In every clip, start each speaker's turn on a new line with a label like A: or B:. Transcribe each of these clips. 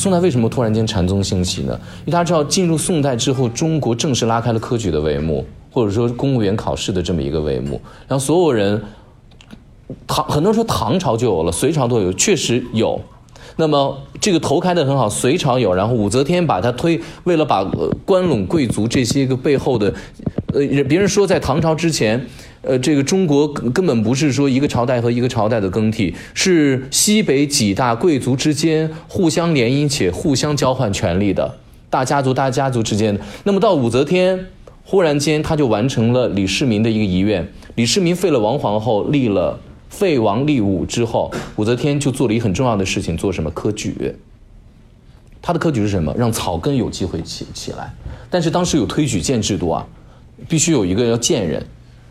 A: 宋代为什么突然间禅宗兴起呢？因为大家知道，进入宋代之后，中国正式拉开了科举的帷幕，或者说公务员考试的这么一个帷幕，然后所有人，唐很多人说唐朝就有了，隋朝都有，确实有。那么这个头开的很好，隋朝有，然后武则天把它推，为了把呃关陇贵族这些个背后的，呃，别人说在唐朝之前，呃，这个中国根本不是说一个朝代和一个朝代的更替，是西北几大贵族之间互相联姻且互相交换权力的大家族大家族之间的。那么到武则天，忽然间他就完成了李世民的一个遗愿，李世民废了王皇后，立了。废王立武之后，武则天就做了一很重要的事情，做什么科举？他的科举是什么？让草根有机会起起来。但是当时有推举荐制度啊，必须有一个要荐人，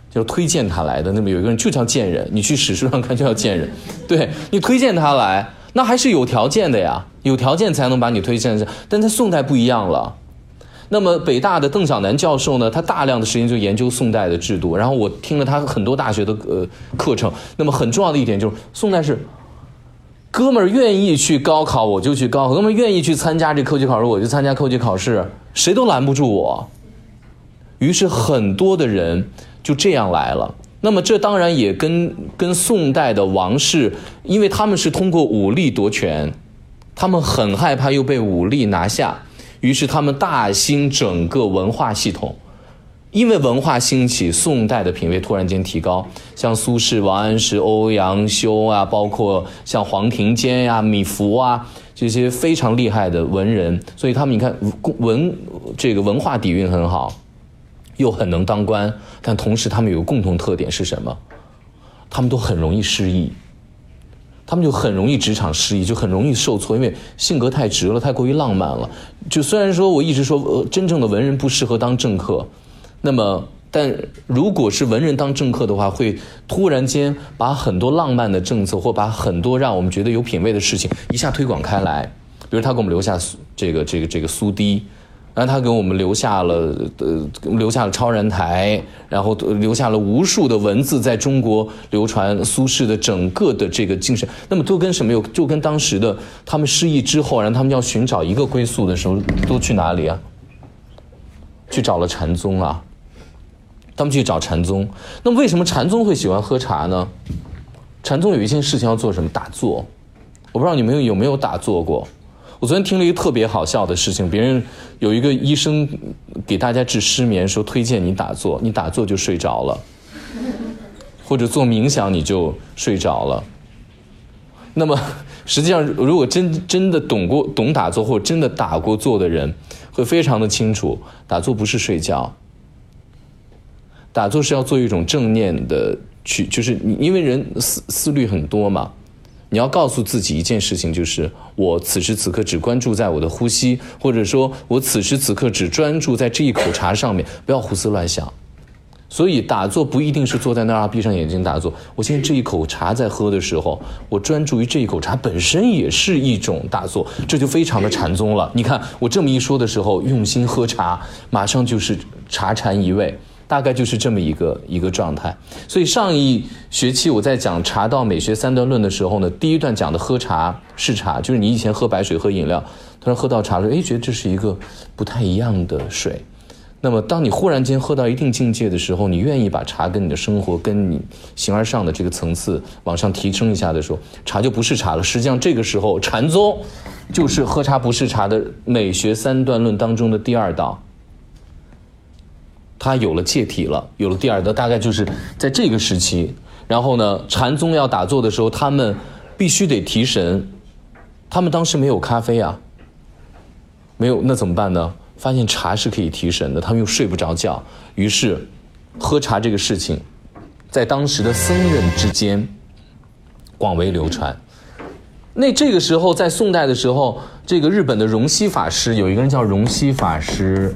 A: 就是推荐他来的。那么有一个人就叫荐人，你去史书上看就叫荐人。对你推荐他来，那还是有条件的呀，有条件才能把你推荐上。但在宋代不一样了。那么北大的邓小南教授呢，他大量的时间就研究宋代的制度，然后我听了他很多大学的呃课程。那么很重要的一点就是，宋代是，哥们儿愿意去高考我就去高考，哥们儿愿意去参加这科举考试我就参加科举考试，谁都拦不住我。于是很多的人就这样来了。那么这当然也跟跟宋代的王室，因为他们是通过武力夺权，他们很害怕又被武力拿下。于是他们大兴整个文化系统，因为文化兴起，宋代的品位突然间提高，像苏轼、王安石、欧阳修啊，包括像黄庭坚呀、米芾啊这些非常厉害的文人，所以他们你看文这个文化底蕴很好，又很能当官，但同时他们有个共同特点是什么？他们都很容易失意。他们就很容易职场失意，就很容易受挫，因为性格太直了，太过于浪漫了。就虽然说我一直说，呃，真正的文人不适合当政客，那么，但如果是文人当政客的话，会突然间把很多浪漫的政策，或把很多让我们觉得有品位的事情一下推广开来。比如他给我们留下这个这个这个苏堤。然后他给我们留下了，呃，留下了超人台，然后留下了无数的文字，在中国流传苏轼的整个的这个精神。那么都跟什么有？就跟当时的他们失意之后，然后他们要寻找一个归宿的时候，都去哪里啊？去找了禅宗啊。他们去找禅宗。那么为什么禅宗会喜欢喝茶呢？禅宗有一件事情要做什么？打坐。我不知道你们有没有打坐过。我昨天听了一个特别好笑的事情，别人有一个医生给大家治失眠，说推荐你打坐，你打坐就睡着了，或者做冥想你就睡着了。那么实际上，如果真真的懂过懂打坐，或者真的打过坐的人，会非常的清楚，打坐不是睡觉，打坐是要做一种正念的去，就是你因为人思思虑很多嘛。你要告诉自己一件事情，就是我此时此刻只关注在我的呼吸，或者说我此时此刻只专注在这一口茶上面，不要胡思乱想。所以打坐不一定是坐在那儿闭上眼睛打坐。我现在这一口茶在喝的时候，我专注于这一口茶本身也是一种打坐，这就非常的禅宗了。你看我这么一说的时候，用心喝茶，马上就是茶禅一味。大概就是这么一个一个状态，所以上一学期我在讲茶道美学三段论的时候呢，第一段讲的喝茶是茶，就是你以前喝白水喝饮料，突然喝到茶了，哎，觉得这是一个不太一样的水。那么当你忽然间喝到一定境界的时候，你愿意把茶跟你的生活、跟你形而上的这个层次往上提升一下的时候，茶就不是茶了。实际上这个时候禅宗就是喝茶不是茶的美学三段论当中的第二道。他有了戒体了，有了第二德，大概就是在这个时期。然后呢，禅宗要打坐的时候，他们必须得提神。他们当时没有咖啡啊，没有，那怎么办呢？发现茶是可以提神的，他们又睡不着觉，于是喝茶这个事情，在当时的僧人之间广为流传。那这个时候，在宋代的时候，这个日本的荣西法师有一个人叫荣西法师。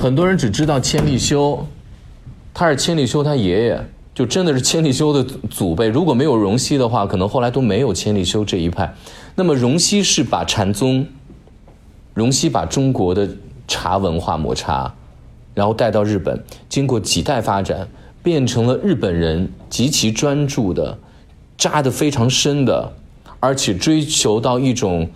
A: 很多人只知道千利休，他是千利休他爷爷，就真的是千利休的祖辈。如果没有荣西的话，可能后来都没有千利休这一派。那么荣西是把禅宗，荣西把中国的茶文化抹茶，然后带到日本，经过几代发展，变成了日本人极其专注的、扎得非常深的，而且追求到一种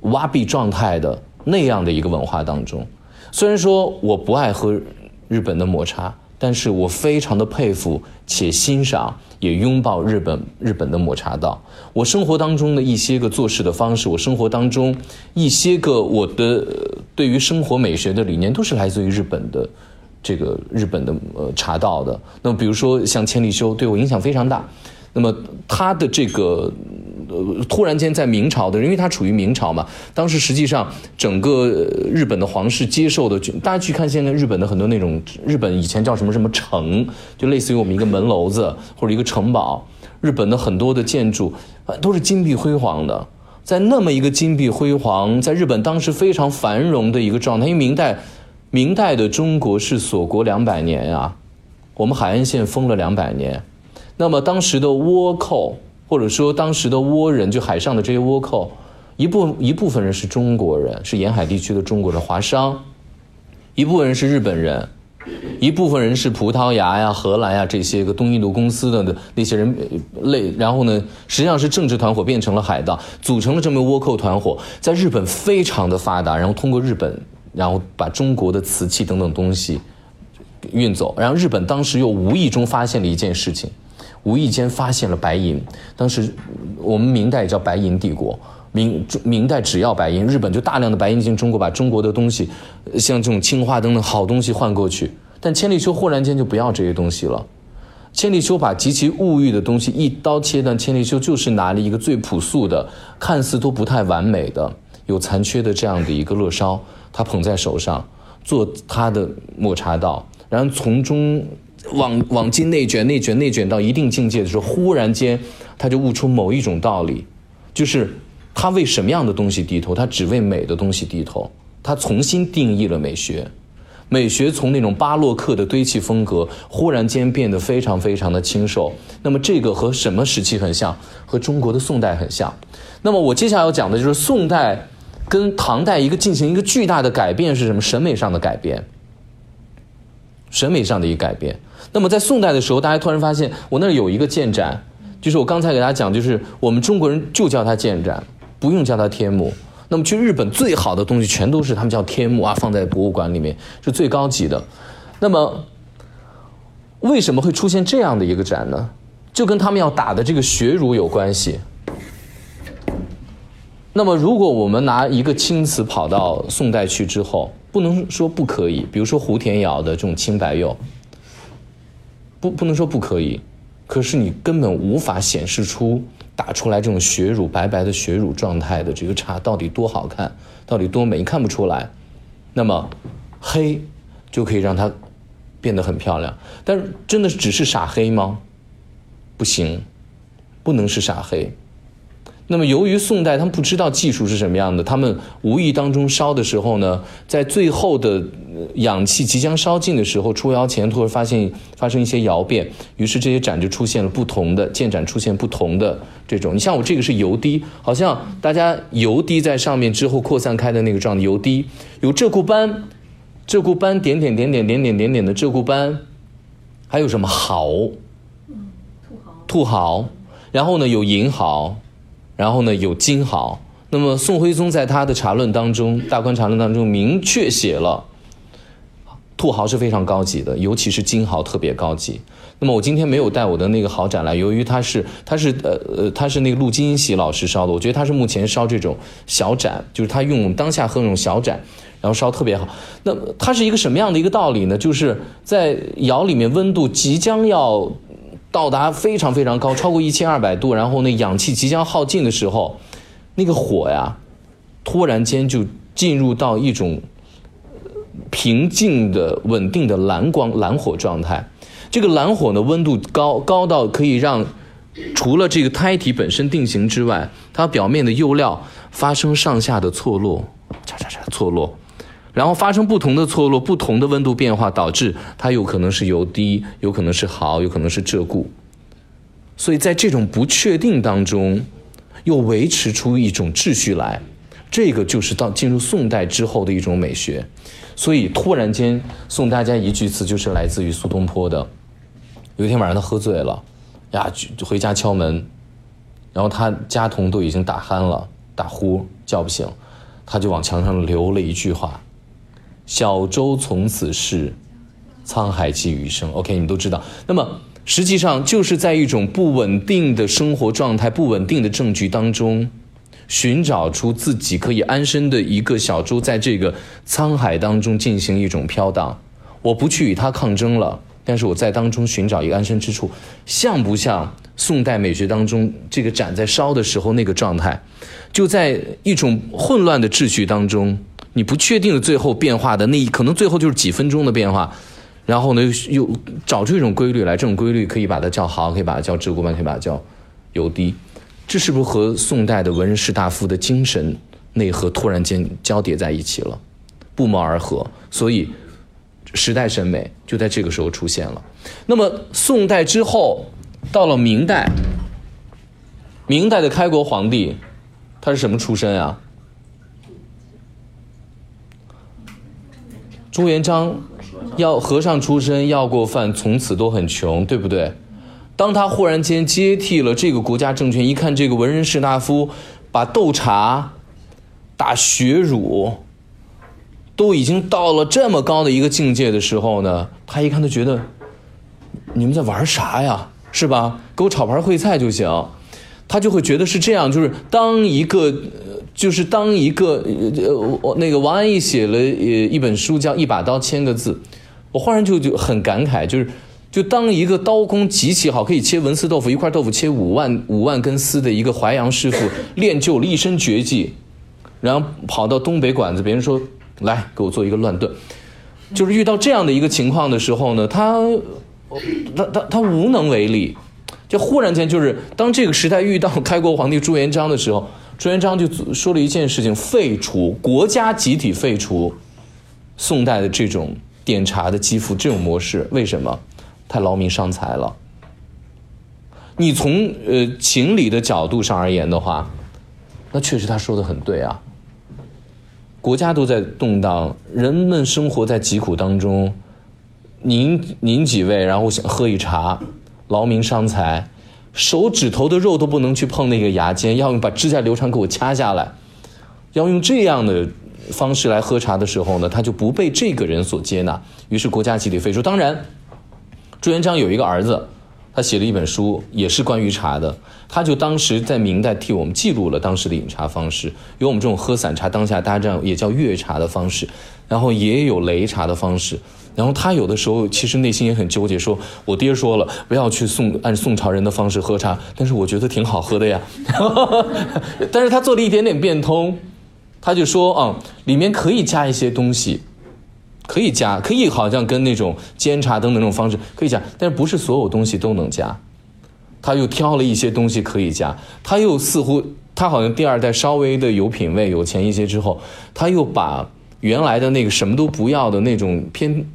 A: 挖壁状态的那样的一个文化当中。虽然说我不爱喝日本的抹茶，但是我非常的佩服且欣赏，也拥抱日本日本的抹茶道。我生活当中的一些个做事的方式，我生活当中一些个我的对于生活美学的理念，都是来自于日本的这个日本的呃茶道的。那么比如说像千利休，对我影响非常大。那么他的这个。呃，突然间在明朝的，因为它处于明朝嘛，当时实际上整个日本的皇室接受的，大家去看现在日本的很多那种，日本以前叫什么什么城，就类似于我们一个门楼子或者一个城堡，日本的很多的建筑都是金碧辉煌的，在那么一个金碧辉煌，在日本当时非常繁荣的一个状态，因为明代，明代的中国是锁国两百年啊，我们海岸线封了两百年，那么当时的倭寇。或者说，当时的倭人，就海上的这些倭寇，一部一部分人是中国人，是沿海地区的中国的华商；一部分人是日本人，一部分人是葡萄牙呀、荷兰呀这些个东印度公司的那些人类。然后呢，实际上是政治团伙变成了海盗，组成了这么个倭寇团伙，在日本非常的发达。然后通过日本，然后把中国的瓷器等等东西运走。然后日本当时又无意中发现了一件事情。无意间发现了白银，当时我们明代也叫白银帝国，明明代只要白银，日本就大量的白银进中国，把中国的东西，像这种青花灯的好东西换过去。但千利休忽然间就不要这些东西了，千利休把极其物欲的东西一刀切断。千利休就是拿了一个最朴素的，看似都不太完美的、有残缺的这样的一个乐烧，他捧在手上，做他的抹茶道，然后从中。往往进内卷，内卷，内卷到一定境界的时候，忽然间，他就悟出某一种道理，就是他为什么样的东西低头？他只为美的东西低头。他重新定义了美学，美学从那种巴洛克的堆砌风格，忽然间变得非常非常的清瘦。那么这个和什么时期很像？和中国的宋代很像。那么我接下来要讲的就是宋代跟唐代一个进行一个巨大的改变是什么？审美上的改变。审美上的一个改变。那么在宋代的时候，大家突然发现，我那儿有一个建盏，就是我刚才给大家讲，就是我们中国人就叫它建盏，不用叫它天目。那么去日本最好的东西全都是他们叫天目啊，放在博物馆里面是最高级的。那么为什么会出现这样的一个盏呢？就跟他们要打的这个学儒有关系。那么如果我们拿一个青瓷跑到宋代去之后，不能说不可以，比如说胡田窑的这种青白釉。不，不能说不可以，可是你根本无法显示出打出来这种血乳白白的血乳状态的这个茶到底多好看，到底多美，你看不出来。那么黑就可以让它变得很漂亮，但是真的只是傻黑吗？不行，不能是傻黑。那么，由于宋代他们不知道技术是什么样的，他们无意当中烧的时候呢，在最后的氧气即将烧尽的时候，出窑前突然发现发生一些窑变，于是这些盏就出现了不同的建盏，出现不同的这种。你像我这个是油滴，好像大家油滴在上面之后扩散开的那个状的油滴，有鹧鸪斑，鹧鸪斑点点点点点点点点的鹧鸪斑，还有什么毫？兔毫。兔毫，然后呢有银毫。然后呢，有金毫。那么宋徽宗在他的茶论当中，《大观茶论》当中明确写了，兔毫是非常高级的，尤其是金毫特别高级。那么我今天没有带我的那个毫盏来，由于它是它是呃呃它是那个陆金喜老师烧的，我觉得他是目前烧这种小盏，就是他用当下喝那种小盏，然后烧特别好。那么它是一个什么样的一个道理呢？就是在窑里面温度即将要。到达非常非常高，超过一千二百度，然后那氧气即将耗尽的时候，那个火呀，突然间就进入到一种平静的、稳定的蓝光蓝火状态。这个蓝火呢，温度高高到可以让除了这个胎体本身定型之外，它表面的釉料发生上下的错落，嚓嚓嚓错落。然后发生不同的错落，不同的温度变化，导致它有可能是油滴，有可能是毫，有可能是鹧鸪。所以在这种不确定当中，又维持出一种秩序来，这个就是到进入宋代之后的一种美学。所以突然间送大家一句词，就是来自于苏东坡的：有一天晚上他喝醉了，呀，就回家敲门，然后他家童都已经打鼾了，打呼叫不醒，他就往墙上留了一句话：“小舟从此逝，沧海寄余生。”OK，你都知道。那么实际上就是在一种不稳定的生活状态、不稳定的政局当中，寻找出自己可以安身的一个小舟，在这个沧海当中进行一种飘荡。我不去与他抗争了。但是我在当中寻找一个安身之处，像不像宋代美学当中这个盏在烧的时候那个状态？就在一种混乱的秩序当中，你不确定的最后变化的那一可能最后就是几分钟的变化，然后呢又找出一种规律来，这种规律可以把它叫好，可以把它叫直古曼，可以把它叫有低，这是不是和宋代的文人士大夫的精神内核突然间交叠在一起了，不谋而合？所以。时代审美就在这个时候出现了。那么宋代之后，到了明代，明代的开国皇帝，他是什么出身啊？朱元璋，要和尚出身，要过饭，从此都很穷，对不对？当他忽然间接替了这个国家政权，一看这个文人士大夫把斗茶、打血乳。都已经到了这么高的一个境界的时候呢，他一看他觉得，你们在玩啥呀？是吧？给我炒盘烩菜就行。他就会觉得是这样，就是当一个，就是当一个，呃我，那个王安忆写了呃一本书叫《一把刀千个字》，我忽然就就很感慨，就是就当一个刀工极其好，可以切文思豆腐，一块豆腐切五万五万根丝的一个淮阳师傅，练就了一身绝技，然后跑到东北馆子，别人说。来给我做一个乱炖，就是遇到这样的一个情况的时候呢，他，他他他无能为力，就忽然间就是当这个时代遇到开国皇帝朱元璋的时候，朱元璋就说了一件事情：废除国家集体废除宋代的这种点茶的积赋这种模式。为什么？太劳民伤财了。你从呃情理的角度上而言的话，那确实他说的很对啊。国家都在动荡，人们生活在疾苦当中。您您几位，然后想喝一茶，劳民伤财，手指头的肉都不能去碰那个牙尖，要用把指甲留长给我掐下来，要用这样的方式来喝茶的时候呢，他就不被这个人所接纳。于是国家集体废除。当然，朱元璋有一个儿子。他写了一本书，也是关于茶的。他就当时在明代替我们记录了当时的饮茶方式，有我们这种喝散茶，当下大家这样也叫粤茶的方式，然后也有擂茶的方式。然后他有的时候其实内心也很纠结，说我爹说了不要去宋按宋朝人的方式喝茶，但是我觉得挺好喝的呀。但是他做了一点点变通，他就说啊，里面可以加一些东西。可以加，可以好像跟那种煎茶等等那种方式可以加，但是不是所有东西都能加。他又挑了一些东西可以加，他又似乎他好像第二代稍微的有品位、有钱一些之后，他又把原来的那个什么都不要的那种偏，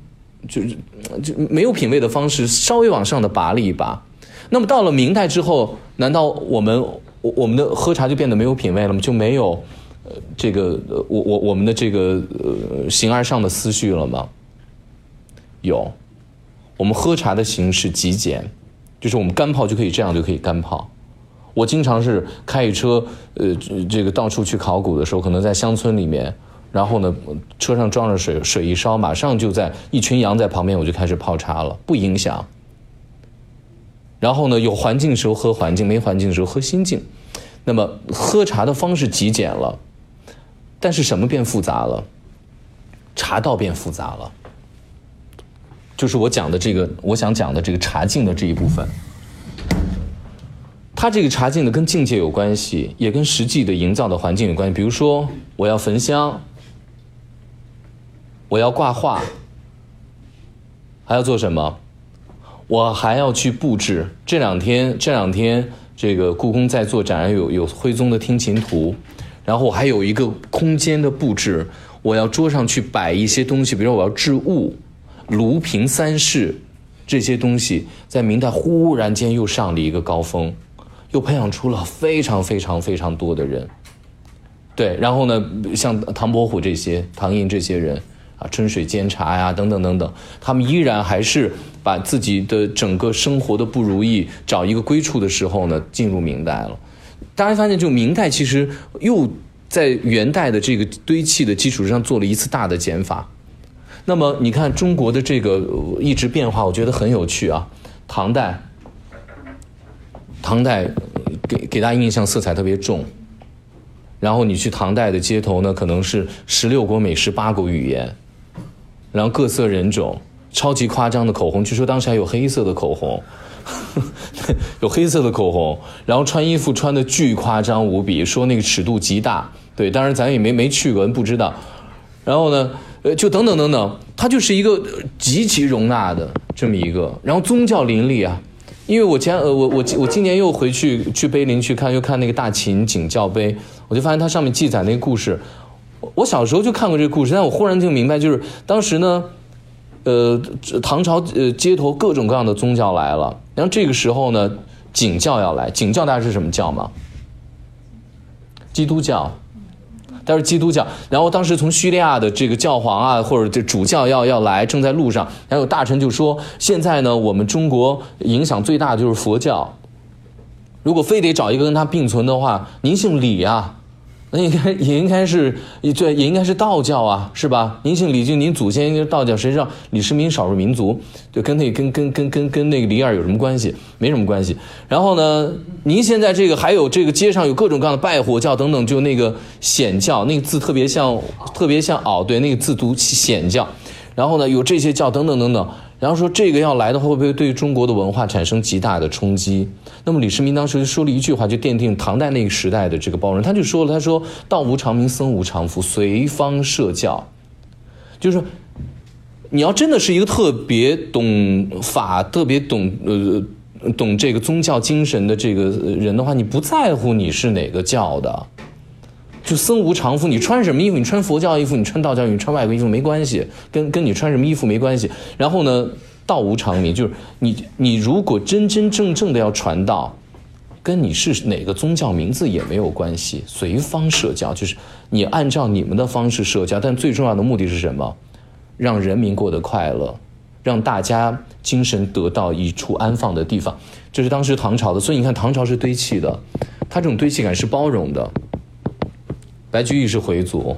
A: 就是就没有品位的方式稍微往上的拔了一拔。那么到了明代之后，难道我们我我们的喝茶就变得没有品位了吗？就没有？呃，这个，我我我们的这个呃形而上的思绪了吗？有，我们喝茶的形式极简，就是我们干泡就可以这样就可以干泡。我经常是开一车，呃，这个到处去考古的时候，可能在乡村里面，然后呢，车上装着水，水一烧，马上就在一群羊在旁边，我就开始泡茶了，不影响。然后呢，有环境的时候喝环境，没环境的时候喝心境。那么喝茶的方式极简了。但是什么变复杂了？茶道变复杂了，就是我讲的这个，我想讲的这个茶境的这一部分。它这个茶境呢，跟境界有关系，也跟实际的营造的环境有关系。比如说，我要焚香，我要挂画，还要做什么？我还要去布置。这两天，这两天，这个故宫在做展，有有徽宗的听琴图。然后我还有一个空间的布置，我要桌上去摆一些东西，比如说我要置物、炉瓶三室这些东西，在明代忽然间又上了一个高峰，又培养出了非常非常非常多的人。对，然后呢，像唐伯虎这些、唐寅这些人啊，春水煎茶呀，等等等等，他们依然还是把自己的整个生活的不如意找一个归处的时候呢，进入明代了。大家发现，就明代其实又在元代的这个堆砌的基础上做了一次大的减法。那么你看中国的这个一直变化，我觉得很有趣啊。唐代，唐代给给大家印象色彩特别重。然后你去唐代的街头呢，可能是十六国美食八国语言，然后各色人种，超级夸张的口红，据说当时还有黑色的口红。有黑色的口红，然后穿衣服穿的巨夸张无比，说那个尺度极大。对，当然咱也没没去过，不知道。然后呢，呃，就等等等等，它就是一个极其容纳的这么一个。然后宗教林立啊，因为我前呃我我我今年又回去去碑林去看，又看那个大秦景教碑，我就发现它上面记载那个故事。我小时候就看过这个故事，但我忽然就明白，就是当时呢。呃，唐朝呃街头各种各样的宗教来了，然后这个时候呢，景教要来。景教大家是什么教吗？基督教，但是基督教。然后当时从叙利亚的这个教皇啊，或者这主教要要来，正在路上。然后有大臣就说：“现在呢，我们中国影响最大的就是佛教，如果非得找一个跟他并存的话，您姓李啊。”那应该也应该是，对，也应该是道教啊，是吧？您姓李，就您祖先应该是道教，谁知道李世民少数民族，就跟那跟跟跟跟跟那个李二有什么关系？没什么关系。然后呢，您现在这个还有这个街上有各种各样的拜火教等等，就那个显教，那个字特别像，特别像哦，对，那个字读显教。然后呢，有这些教等等等等。然后说这个要来的话，会不会对中国的文化产生极大的冲击？那么李世民当时就说了一句话，就奠定唐代那个时代的这个包容。他就说了，他说道无常名，僧无常福，随方设教。就是，你要真的是一个特别懂法、特别懂呃懂这个宗教精神的这个人的话，你不在乎你是哪个教的。就僧无常服，你穿什么衣服？你穿佛教衣服，你穿道教衣服，你穿外国衣服没关系，跟跟你穿什么衣服没关系。然后呢，道无常名，就是你你如果真真正正的要传道，跟你是哪个宗教名字也没有关系，随方社教，就是你按照你们的方式社教，但最重要的目的是什么？让人民过得快乐，让大家精神得到一处安放的地方。这是当时唐朝的，所以你看唐朝是堆砌的，它这种堆砌感是包容的。白居易是回族，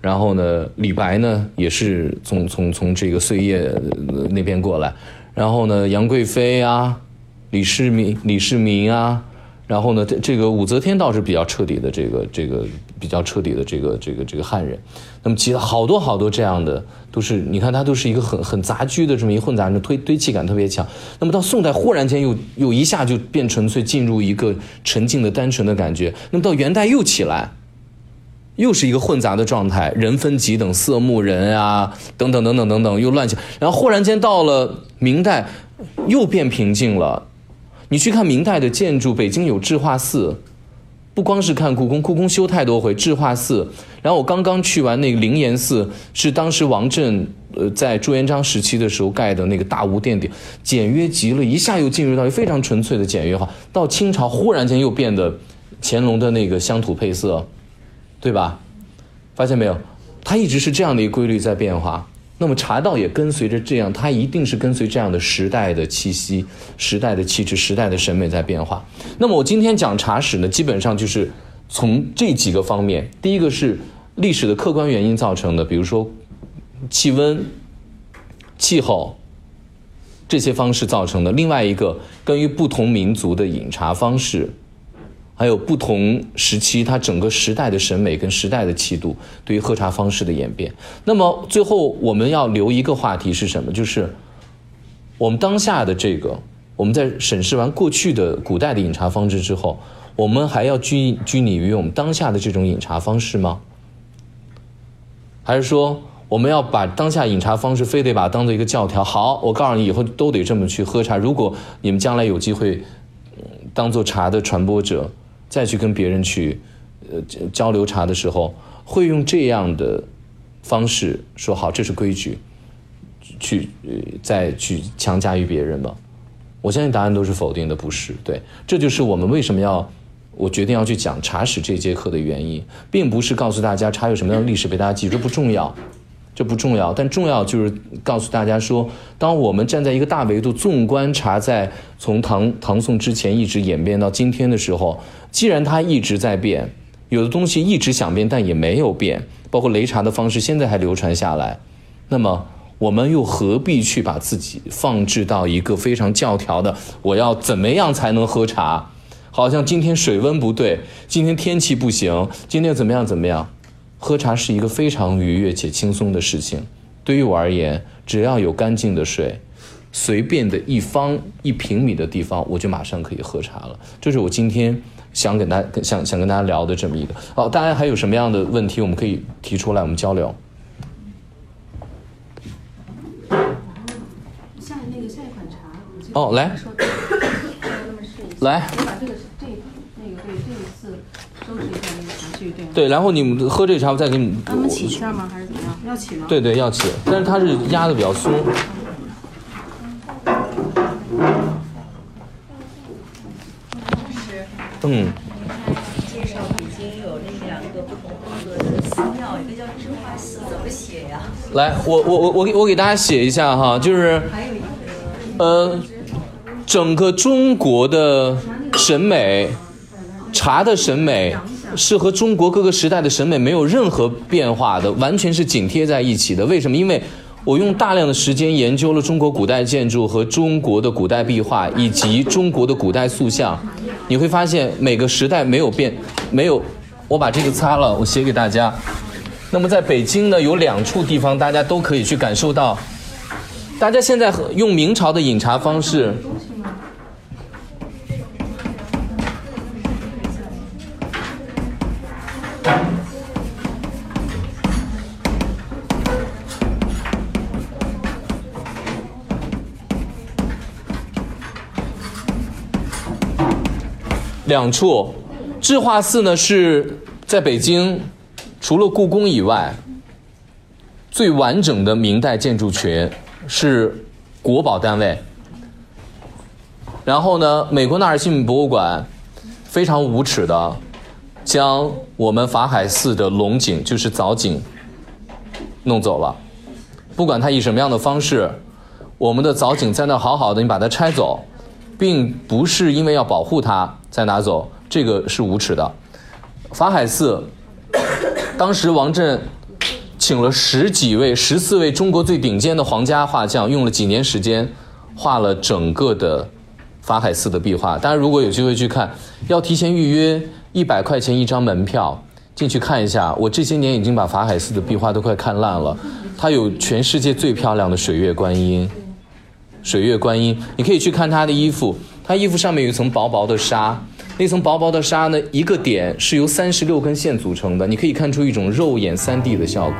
A: 然后呢，李白呢也是从从从这个碎叶那边过来，然后呢，杨贵妃啊，李世民李世民啊，然后呢，这这个武则天倒是比较彻底的，这个这个比较彻底的这个这个这个汉人，那么其他好多好多这样的都是，你看它都是一个很很杂居的这么一混杂的堆堆砌感特别强。那么到宋代忽然间又又一下就变纯粹，进入一个沉静的单纯的感觉。那么到元代又起来。又是一个混杂的状态，人分几等，色目人啊，等等等等等等，又乱起。然后忽然间到了明代，又变平静了。你去看明代的建筑，北京有智化寺，不光是看故宫，故宫修太多回，智化寺。然后我刚刚去完那个灵岩寺，是当时王振呃在朱元璋时期的时候盖的那个大无殿顶，简约极了，一下又进入到一个非常纯粹的简约化。到清朝忽然间又变得乾隆的那个乡土配色。对吧？发现没有？它一直是这样的一个规律在变化。那么茶道也跟随着这样，它一定是跟随这样的时代的气息、时代的气质、时代的审美在变化。那么我今天讲茶史呢，基本上就是从这几个方面：第一个是历史的客观原因造成的，比如说气温、气候这些方式造成的；另外一个，关于不同民族的饮茶方式。还有不同时期，它整个时代的审美跟时代的气度，对于喝茶方式的演变。那么最后我们要留一个话题是什么？就是我们当下的这个，我们在审视完过去的古代的饮茶方式之后，我们还要拘拘泥于我们当下的这种饮茶方式吗？还是说我们要把当下饮茶方式非得把它当做一个教条？好，我告诉你，以后都得这么去喝茶。如果你们将来有机会当做茶的传播者。再去跟别人去，呃，交流茶的时候，会用这样的方式说好，这是规矩，去呃再去强加于别人吗？我相信答案都是否定的，不是。对，这就是我们为什么要我决定要去讲茶史这节课的原因，并不是告诉大家茶有什么样的历史被大家记住，不重要。这不重要，但重要就是告诉大家说，当我们站在一个大维度纵观察，在从唐唐宋之前一直演变到今天的时候，既然它一直在变，有的东西一直想变，但也没有变，包括擂茶的方式现在还流传下来，那么我们又何必去把自己放置到一个非常教条的，我要怎么样才能喝茶？好像今天水温不对，今天天气不行，今天怎么样怎么样？喝茶是一个非常愉悦且轻松的事情。对于我而言，只要有干净的水，随便的一方一平米的地方，我就马上可以喝茶了。这是我今天想跟大想想跟大家聊的这么一个。好，大家还有什么样的问题，我们可以提出来，我们交流。
B: 下那个下一款茶，
A: 哦，来，来，
B: 我把这个这那个对这一次收拾一下对。
A: 然后你们喝这茶，我再给你们。
B: 们起一下吗？还是怎么样？要起吗？
A: 对对，要起，但是它是压的比较松。嗯，
C: 介绍北京有那两个不同风格的寺庙，一个叫智化寺，怎么写呀？
A: 来，我我我我给我给大家写一下哈，就是
C: 还有一个
A: 呃，整个中国的审美，茶的审美是和中国各个时代的审美没有任何变化的，完全是紧贴在一起的。为什么？因为我用大量的时间研究了中国古代建筑和中国的古代壁画以及中国的古代塑像，你会发现每个时代没有变，没有。我把这个擦了，我写给大家。那么在北京呢，有两处地方大家都可以去感受到。大家现在喝用明朝的饮茶方式，两处，智化寺呢是在北京，除了故宫以外，最完整的明代建筑群，是国宝单位。然后呢，美国纳尔逊博物馆非常无耻的将我们法海寺的龙井，就是藻井，弄走了。不管他以什么样的方式，我们的藻井在那好好的，你把它拆走，并不是因为要保护它再拿走，这个是无耻的。法海寺，当时王震请了十几位、十四位中国最顶尖的皇家画匠，用了几年时间画了整个的法海寺的壁画。当然，如果有机会去看，要提前预约，一百块钱一张门票进去看一下。我这些年已经把法海寺的壁画都快看烂了。它有全世界最漂亮的水月观音，水月观音，你可以去看他的衣服，他衣服上面有一层薄薄的纱，那层薄薄的纱呢，一个点是由三十六根线组成的，你可以看出一种肉眼三 D 的效果。